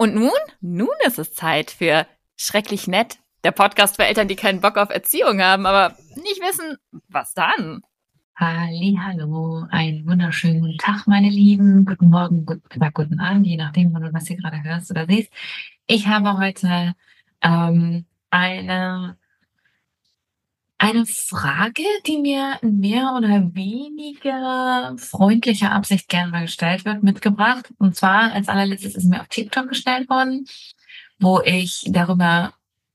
Und nun? Nun ist es Zeit für Schrecklich Nett, der Podcast für Eltern, die keinen Bock auf Erziehung haben, aber nicht wissen, was dann. Hallo, einen wunderschönen guten Tag, meine Lieben. Guten Morgen, guten Mittag, guten Abend, je nachdem, wann du was hier gerade hörst oder siehst. Ich habe heute ähm, eine eine Frage, die mir in mehr oder weniger freundlicher Absicht gerne mal gestellt wird, mitgebracht. Und zwar als allerletztes ist mir auf TikTok gestellt worden, wo ich darüber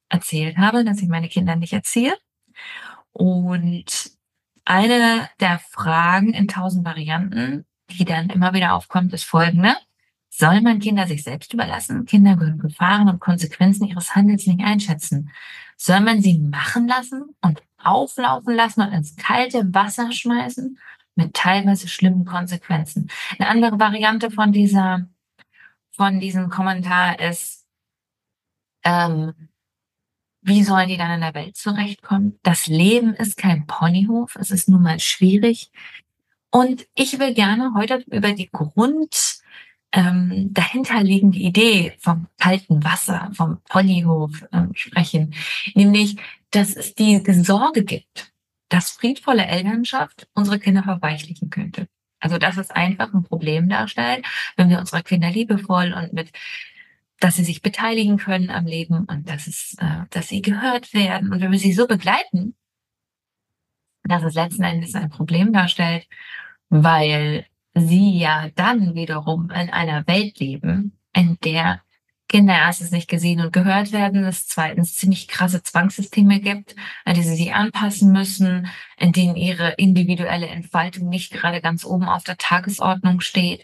erzählt habe, dass ich meine Kinder nicht erziehe. Und eine der Fragen in tausend Varianten, die dann immer wieder aufkommt, ist folgende. Soll man Kinder sich selbst überlassen? Kinder können Gefahren und Konsequenzen ihres Handelns nicht einschätzen. Soll man sie machen lassen und auflaufen lassen und ins kalte Wasser schmeißen mit teilweise schlimmen Konsequenzen. Eine andere Variante von dieser, von diesem Kommentar ist, ähm, wie sollen die dann in der Welt zurechtkommen? Das Leben ist kein Ponyhof, es ist nun mal schwierig. Und ich will gerne heute über die Grund, ähm, dahinterliegende Idee vom kalten Wasser, vom Ponyhof ähm, sprechen, nämlich, dass es die Sorge gibt, dass friedvolle Elternschaft unsere Kinder verweichlichen könnte. Also dass es einfach ein Problem darstellt, wenn wir unsere Kinder liebevoll und mit dass sie sich beteiligen können am Leben und dass es, äh, dass sie gehört werden und wenn wir sie so begleiten, dass es letzten Endes ein Problem darstellt, weil sie ja dann wiederum in einer Welt leben, in der Kinder erstens nicht gesehen und gehört werden, es zweitens ziemlich krasse Zwangssysteme gibt, an die sie sich anpassen müssen, in denen ihre individuelle Entfaltung nicht gerade ganz oben auf der Tagesordnung steht.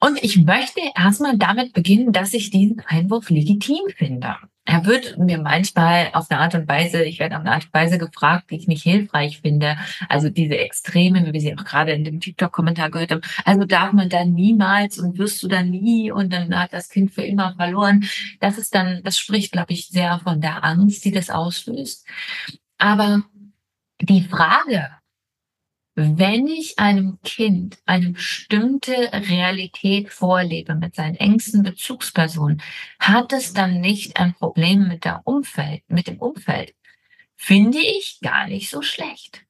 Und ich möchte erstmal damit beginnen, dass ich diesen Einwurf legitim finde er wird mir manchmal auf eine Art und Weise, ich werde auf eine Art und Weise gefragt, die ich nicht hilfreich finde. Also diese Extreme, wie wir sie auch gerade in dem TikTok-Kommentar gehört haben. Also darf man dann niemals und wirst du dann nie und dann hat das Kind für immer verloren. Das ist dann, das spricht, glaube ich, sehr von der Angst, die das auslöst. Aber die Frage, wenn ich einem Kind eine bestimmte Realität vorlebe mit seinen engsten Bezugspersonen, hat es dann nicht ein Problem mit der Umfeld, mit dem Umfeld. Finde ich gar nicht so schlecht.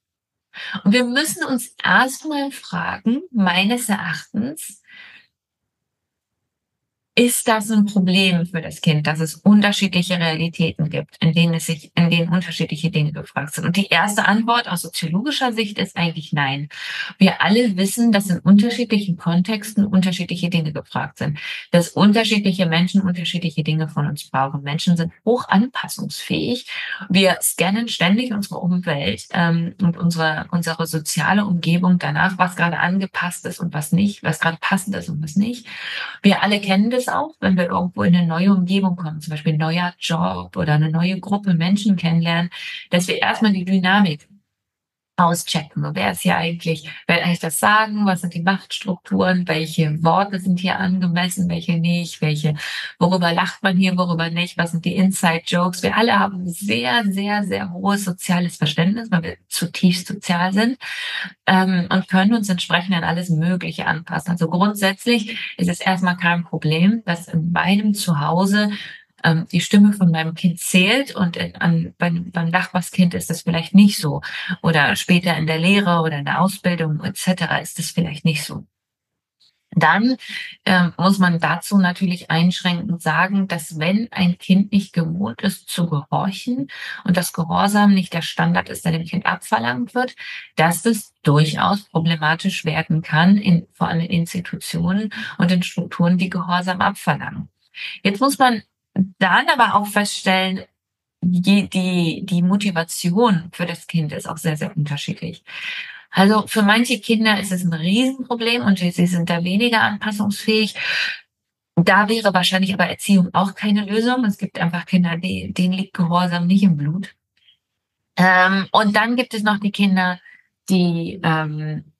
Und wir müssen uns erstmal fragen, meines Erachtens, ist das ein Problem für das Kind, dass es unterschiedliche Realitäten gibt, in denen es sich, in denen unterschiedliche Dinge gefragt sind? Und die erste Antwort aus soziologischer Sicht ist eigentlich nein. Wir alle wissen, dass in unterschiedlichen Kontexten unterschiedliche Dinge gefragt sind, dass unterschiedliche Menschen unterschiedliche Dinge von uns brauchen. Menschen sind hoch anpassungsfähig. Wir scannen ständig unsere Umwelt ähm, und unsere, unsere soziale Umgebung danach, was gerade angepasst ist und was nicht, was gerade passend ist und was nicht. Wir alle kennen das es auch, wenn wir irgendwo in eine neue Umgebung kommen, zum Beispiel ein neuer Job oder eine neue Gruppe Menschen kennenlernen, dass wir erstmal die Dynamik auschecken. Wer ist hier eigentlich, wer eigentlich das sagen? Was sind die Machtstrukturen? Welche Worte sind hier angemessen? Welche nicht? Welche, worüber lacht man hier? Worüber nicht? Was sind die Inside Jokes? Wir alle haben sehr, sehr, sehr hohes soziales Verständnis, weil wir zutiefst sozial sind, ähm, und können uns entsprechend an alles Mögliche anpassen. Also grundsätzlich ist es erstmal kein Problem, dass in meinem Zuhause ähm, die Stimme von meinem Kind zählt und an, beim, beim Nachbarskind ist das vielleicht nicht so. Oder später in der Lehre oder in der Ausbildung etc. ist das vielleicht nicht so. Dann äh, muss man dazu natürlich einschränkend sagen, dass wenn ein Kind nicht gewohnt ist zu gehorchen und das Gehorsam nicht der Standard ist, der dem Kind abverlangt wird, dass es durchaus problematisch werden kann, in, vor allem in Institutionen und in Strukturen, die Gehorsam abverlangen. Jetzt muss man dann aber auch feststellen, die, die, die Motivation für das Kind ist auch sehr, sehr unterschiedlich. Also für manche Kinder ist es ein Riesenproblem und sie sind da weniger anpassungsfähig. Da wäre wahrscheinlich aber Erziehung auch keine Lösung. Es gibt einfach Kinder, die, denen liegt Gehorsam nicht im Blut. Ähm, und dann gibt es noch die Kinder, die ähm,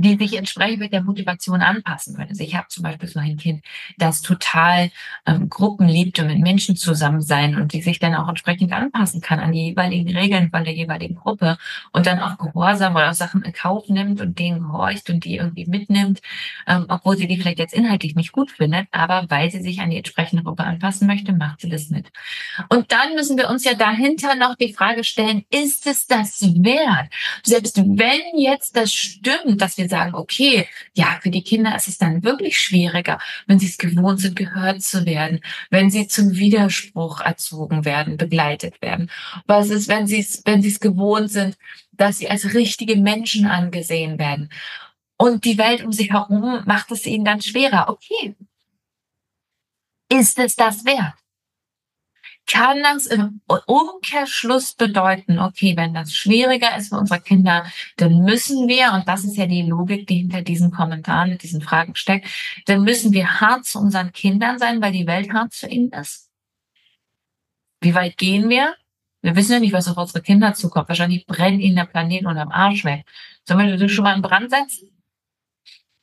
die sich entsprechend mit der Motivation anpassen können. Also ich habe zum Beispiel so ein Kind, das total ähm, Gruppen liebt und mit Menschen zusammen sein und die sich dann auch entsprechend anpassen kann an die jeweiligen Regeln von der jeweiligen Gruppe und dann auch gehorsam oder auch Sachen in Kauf nimmt und denen gehorcht und die irgendwie mitnimmt, ähm, obwohl sie die vielleicht jetzt inhaltlich nicht gut findet, aber weil sie sich an die entsprechende Gruppe anpassen möchte, macht sie das mit. Und dann müssen wir uns ja dahinter noch die Frage stellen, ist es das wert? Selbst wenn jetzt das stimmt, dass wir sagen, okay, ja, für die Kinder ist es dann wirklich schwieriger, wenn sie es gewohnt sind, gehört zu werden, wenn sie zum Widerspruch erzogen werden, begleitet werden. Was ist, wenn sie es, wenn sie es gewohnt sind, dass sie als richtige Menschen angesehen werden? Und die Welt um sich herum macht es ihnen dann schwerer. Okay. Ist es das wert? Kann das im Umkehrschluss bedeuten, okay, wenn das schwieriger ist für unsere Kinder, dann müssen wir, und das ist ja die Logik, die hinter diesen Kommentaren, diesen Fragen steckt, dann müssen wir hart zu unseren Kindern sein, weil die Welt hart zu ihnen ist. Wie weit gehen wir? Wir wissen ja nicht, was auf unsere Kinder zukommt. Wahrscheinlich brennt ihnen der Planet unterm Arsch weg. Sollen wir das schon mal in Brand setzen?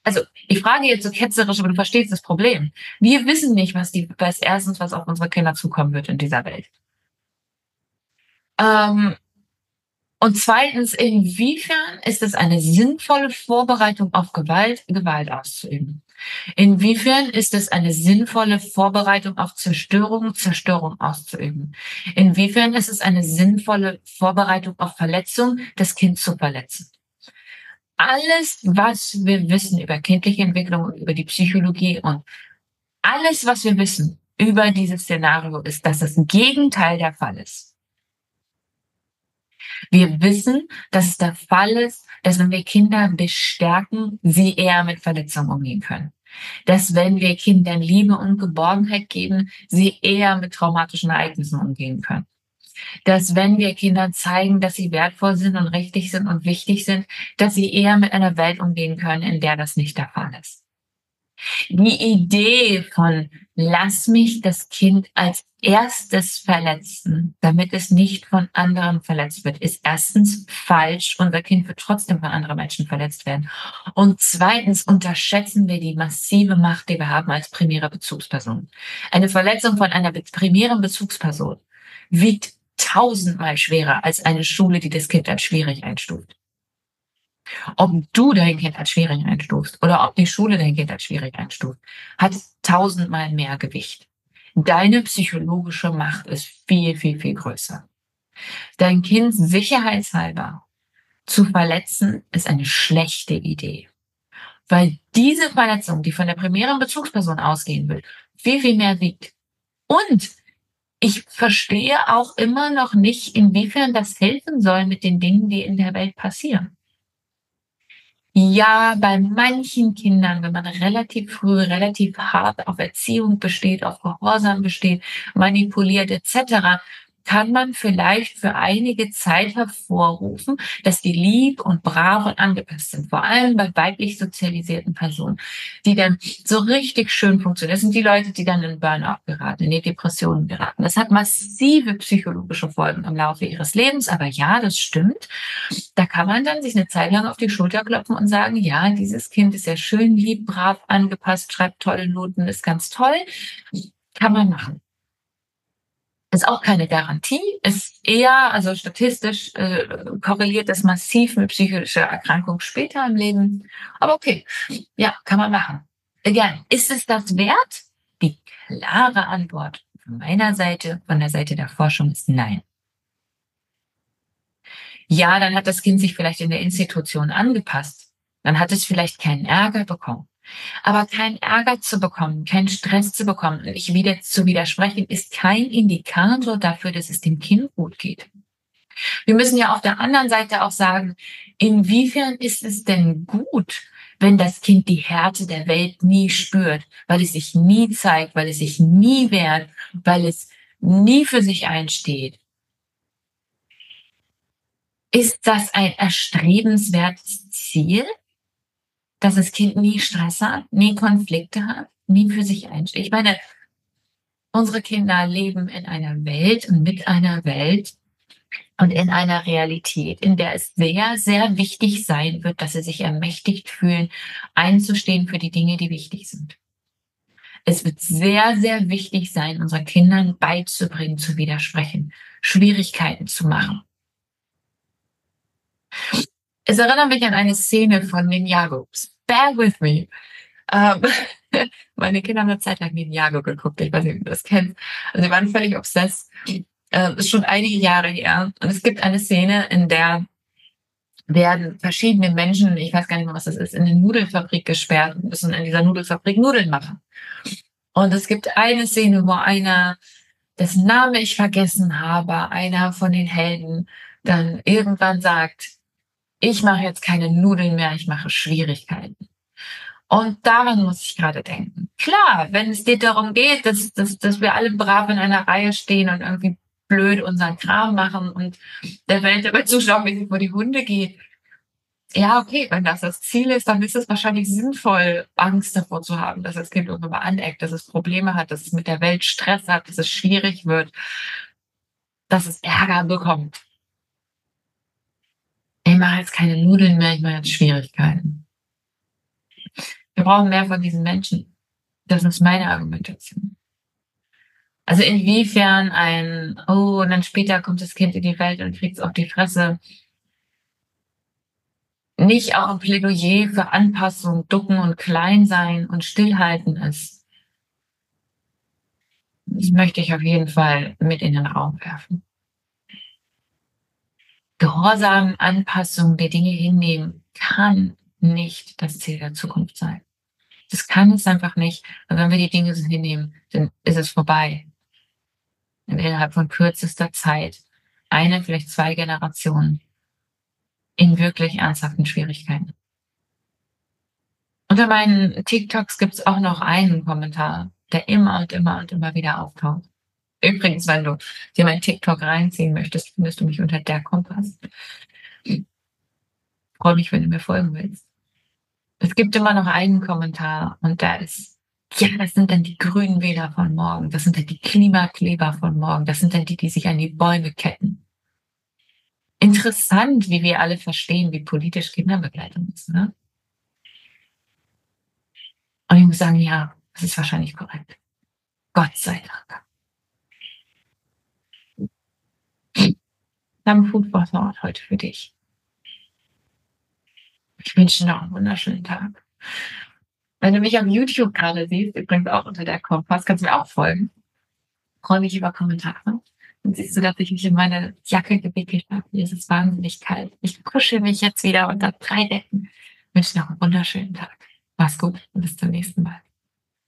Also ich frage jetzt so ketzerisch, aber du verstehst das Problem. Wir wissen nicht, was die, was erstens, was auf unsere Kinder zukommen wird in dieser Welt. Ähm, und zweitens, inwiefern ist es eine sinnvolle Vorbereitung auf Gewalt, Gewalt auszuüben? Inwiefern ist es eine sinnvolle Vorbereitung auf Zerstörung, Zerstörung auszuüben? Inwiefern ist es eine sinnvolle Vorbereitung auf Verletzung, das Kind zu verletzen? Alles, was wir wissen über kindliche Entwicklung und über die Psychologie und alles, was wir wissen über dieses Szenario ist, dass das Gegenteil der Fall ist. Wir wissen, dass es der Fall ist, dass wenn wir Kinder bestärken, sie eher mit Verletzungen umgehen können. Dass wenn wir Kindern Liebe und Geborgenheit geben, sie eher mit traumatischen Ereignissen umgehen können dass wenn wir Kindern zeigen, dass sie wertvoll sind und richtig sind und wichtig sind, dass sie eher mit einer Welt umgehen können, in der das nicht der Fall ist. Die Idee von lass mich das Kind als erstes verletzen, damit es nicht von anderen verletzt wird, ist erstens falsch. Unser Kind wird trotzdem von anderen Menschen verletzt werden. Und zweitens unterschätzen wir die massive Macht, die wir haben als primäre Bezugsperson. Eine Verletzung von einer primären Bezugsperson wiegt tausendmal schwerer als eine Schule, die das Kind als schwierig einstuft. Ob du dein Kind als schwierig einstufst oder ob die Schule dein Kind als schwierig einstuft, hat tausendmal mehr Gewicht. Deine psychologische Macht ist viel, viel, viel größer. Dein Kind sicherheitshalber zu verletzen, ist eine schlechte Idee. Weil diese Verletzung, die von der primären Bezugsperson ausgehen will, viel, viel mehr wiegt. Und ich verstehe auch immer noch nicht, inwiefern das helfen soll mit den Dingen, die in der Welt passieren. Ja, bei manchen Kindern, wenn man relativ früh, relativ hart auf Erziehung besteht, auf Gehorsam besteht, manipuliert etc., kann man vielleicht für einige Zeit hervorrufen, dass die lieb und brav und angepasst sind. Vor allem bei weiblich sozialisierten Personen, die dann so richtig schön funktionieren. Das sind die Leute, die dann in Burnout geraten, in die Depressionen geraten. Das hat massive psychologische Folgen im Laufe ihres Lebens. Aber ja, das stimmt. Da kann man dann sich eine Zeit lang auf die Schulter klopfen und sagen, ja, dieses Kind ist ja schön lieb, brav, angepasst, schreibt tolle Noten, ist ganz toll. Kann man machen. Ist auch keine Garantie, ist eher, also statistisch äh, korreliert das massiv mit psychischer Erkrankung später im Leben. Aber okay, ja, kann man machen. Again, ist es das wert? Die klare Antwort von meiner Seite, von der Seite der Forschung ist nein. Ja, dann hat das Kind sich vielleicht in der Institution angepasst. Dann hat es vielleicht keinen Ärger bekommen. Aber keinen Ärger zu bekommen, keinen Stress zu bekommen, nicht wieder zu widersprechen, ist kein Indikator dafür, dass es dem Kind gut geht. Wir müssen ja auf der anderen Seite auch sagen, inwiefern ist es denn gut, wenn das Kind die Härte der Welt nie spürt, weil es sich nie zeigt, weil es sich nie wehrt, weil es nie für sich einsteht. Ist das ein erstrebenswertes Ziel? Dass das Kind nie Stress hat, nie Konflikte hat, nie für sich einsteht. Ich meine, unsere Kinder leben in einer Welt und mit einer Welt, und in einer Realität, in der es sehr, sehr wichtig sein wird, dass sie sich ermächtigt fühlen, einzustehen für die Dinge, die wichtig sind. Es wird sehr, sehr wichtig sein, unseren Kindern beizubringen, zu widersprechen, Schwierigkeiten zu machen. Es erinnert mich an eine Szene von Ninjago. Bear with me. Ähm, meine Kinder haben eine Zeit lang Ninjago geguckt. Ich weiß nicht, ob du das kennst. Also sie waren völlig obsessed. Äh, ist schon einige Jahre her. Und es gibt eine Szene, in der werden verschiedene Menschen, ich weiß gar nicht mehr, was das ist, in eine Nudelfabrik gesperrt und müssen in dieser Nudelfabrik Nudeln machen. Und es gibt eine Szene, wo einer, dessen Name ich vergessen habe, einer von den Helden, dann irgendwann sagt, ich mache jetzt keine Nudeln mehr, ich mache Schwierigkeiten. Und daran muss ich gerade denken. Klar, wenn es dir darum geht, dass, dass, dass wir alle brav in einer Reihe stehen und irgendwie blöd unseren Kram machen und der Welt dabei zuschauen, wie es vor die Hunde geht. Ja, okay, wenn das das Ziel ist, dann ist es wahrscheinlich sinnvoll, Angst davor zu haben, dass das Kind irgendwann mal aneckt, dass es Probleme hat, dass es mit der Welt Stress hat, dass es schwierig wird, dass es Ärger bekommt. Ich mache jetzt keine Nudeln mehr, ich mache jetzt Schwierigkeiten. Wir brauchen mehr von diesen Menschen. Das ist meine Argumentation. Also inwiefern ein, oh, und dann später kommt das Kind in die Welt und kriegt es auf die Fresse. Nicht auch ein Plädoyer für Anpassung, Ducken und Kleinsein und Stillhalten ist. Das möchte ich auf jeden Fall mit in den Raum werfen. Gehorsam, Anpassung der Dinge hinnehmen kann nicht das Ziel der Zukunft sein. Das kann es einfach nicht. Und wenn wir die Dinge hinnehmen, dann ist es vorbei innerhalb von kürzester Zeit eine, vielleicht zwei Generationen in wirklich ernsthaften Schwierigkeiten. Unter meinen TikToks gibt es auch noch einen Kommentar, der immer und immer und immer wieder auftaucht. Übrigens, wenn du dir mein TikTok reinziehen möchtest, findest du mich unter der Kompass. Freue mich, wenn du mir folgen willst. Es gibt immer noch einen Kommentar und da ist ja, das sind dann die grünen Wähler von morgen. Das sind dann die Klimakleber von morgen. Das sind dann die, die sich an die Bäume ketten. Interessant, wie wir alle verstehen, wie politisch Kinderbegleitung ist. Ne? Und ich muss sagen, ja, das ist wahrscheinlich korrekt. Gott sei Dank. Wir haben Food for heute für dich. Ich wünsche dir noch einen wunderschönen Tag. Wenn du mich auf YouTube gerade siehst, übrigens auch unter der Kompass, kannst du mir auch folgen. Freue mich über Kommentare. Dann siehst du, dass ich mich in meine Jacke gewickelt habe. Hier ist es wahnsinnig kalt. Ich kuschel mich jetzt wieder unter drei Decken. Ich wünsche noch einen wunderschönen Tag. Mach's gut und bis zum nächsten Mal.